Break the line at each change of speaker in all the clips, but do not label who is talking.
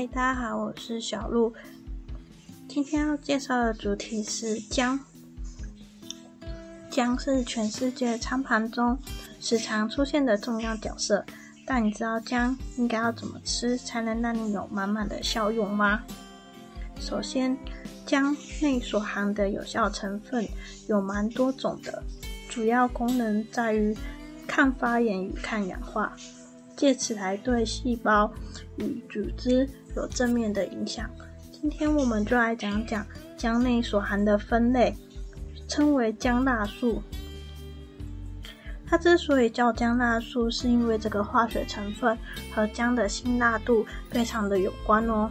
嗨，大家好，我是小鹿。今天要介绍的主题是姜。姜是全世界餐盘中时常出现的重要角色，但你知道姜应该要怎么吃才能让你有满满的效用吗？首先，姜内所含的有效成分有蛮多种的，主要功能在于抗发炎与抗氧化。借此来对细胞与组织有正面的影响。今天我们就来讲讲姜内所含的分类，称为姜辣素。它之所以叫姜辣素，是因为这个化学成分和姜的辛辣度非常的有关哦。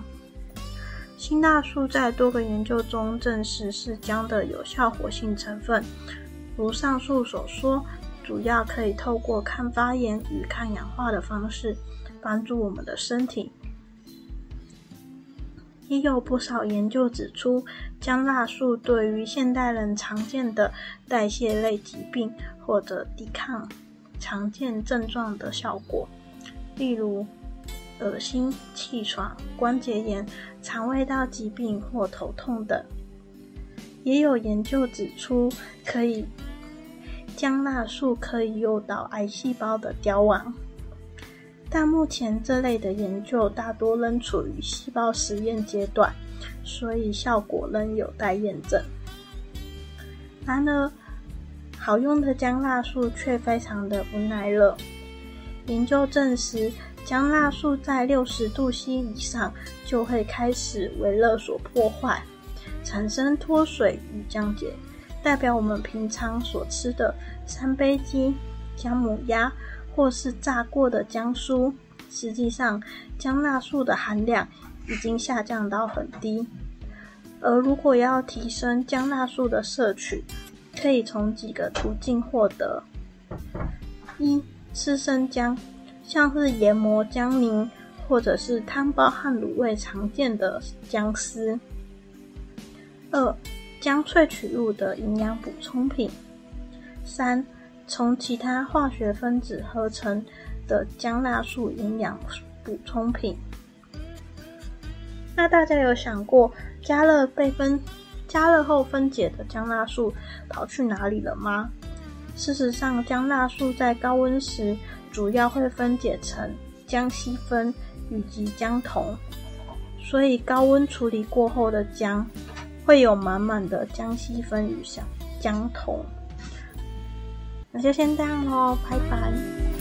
辛辣素在多个研究中证实是姜的有效活性成分，如上述所说。主要可以透过抗发炎与抗氧化的方式帮助我们的身体。也有不少研究指出，姜辣素对于现代人常见的代谢类疾病或者抵抗常见症状的效果，例如恶心、气喘、关节炎、肠胃道疾病或头痛等。也有研究指出，可以。姜辣素可以诱导癌细胞的凋亡，但目前这类的研究大多仍处于细胞实验阶段，所以效果仍有待验证。然而，好用的姜辣素却非常的不耐热。研究证实，姜辣素在六十度 C 以上就会开始为热所破坏，产生脱水与降解。代表我们平常所吃的三杯鸡、姜母鸭，或是炸过的姜酥，实际上姜辣素的含量已经下降到很低。而如果要提升姜辣素的摄取，可以从几个途径获得：一、吃生姜，像是研磨姜泥，或者是汤包和卤味常见的姜丝；二、姜萃取物的营养补充品。三、从其他化学分子合成的姜辣素营养补充品。那大家有想过，加热被分加热后分解的姜辣素跑去哪里了吗？事实上，姜辣素在高温时主要会分解成姜烯酚以及姜酮，所以高温处理过后的姜。会有满满的江西风与香姜头，那就先这样喽，拜拜。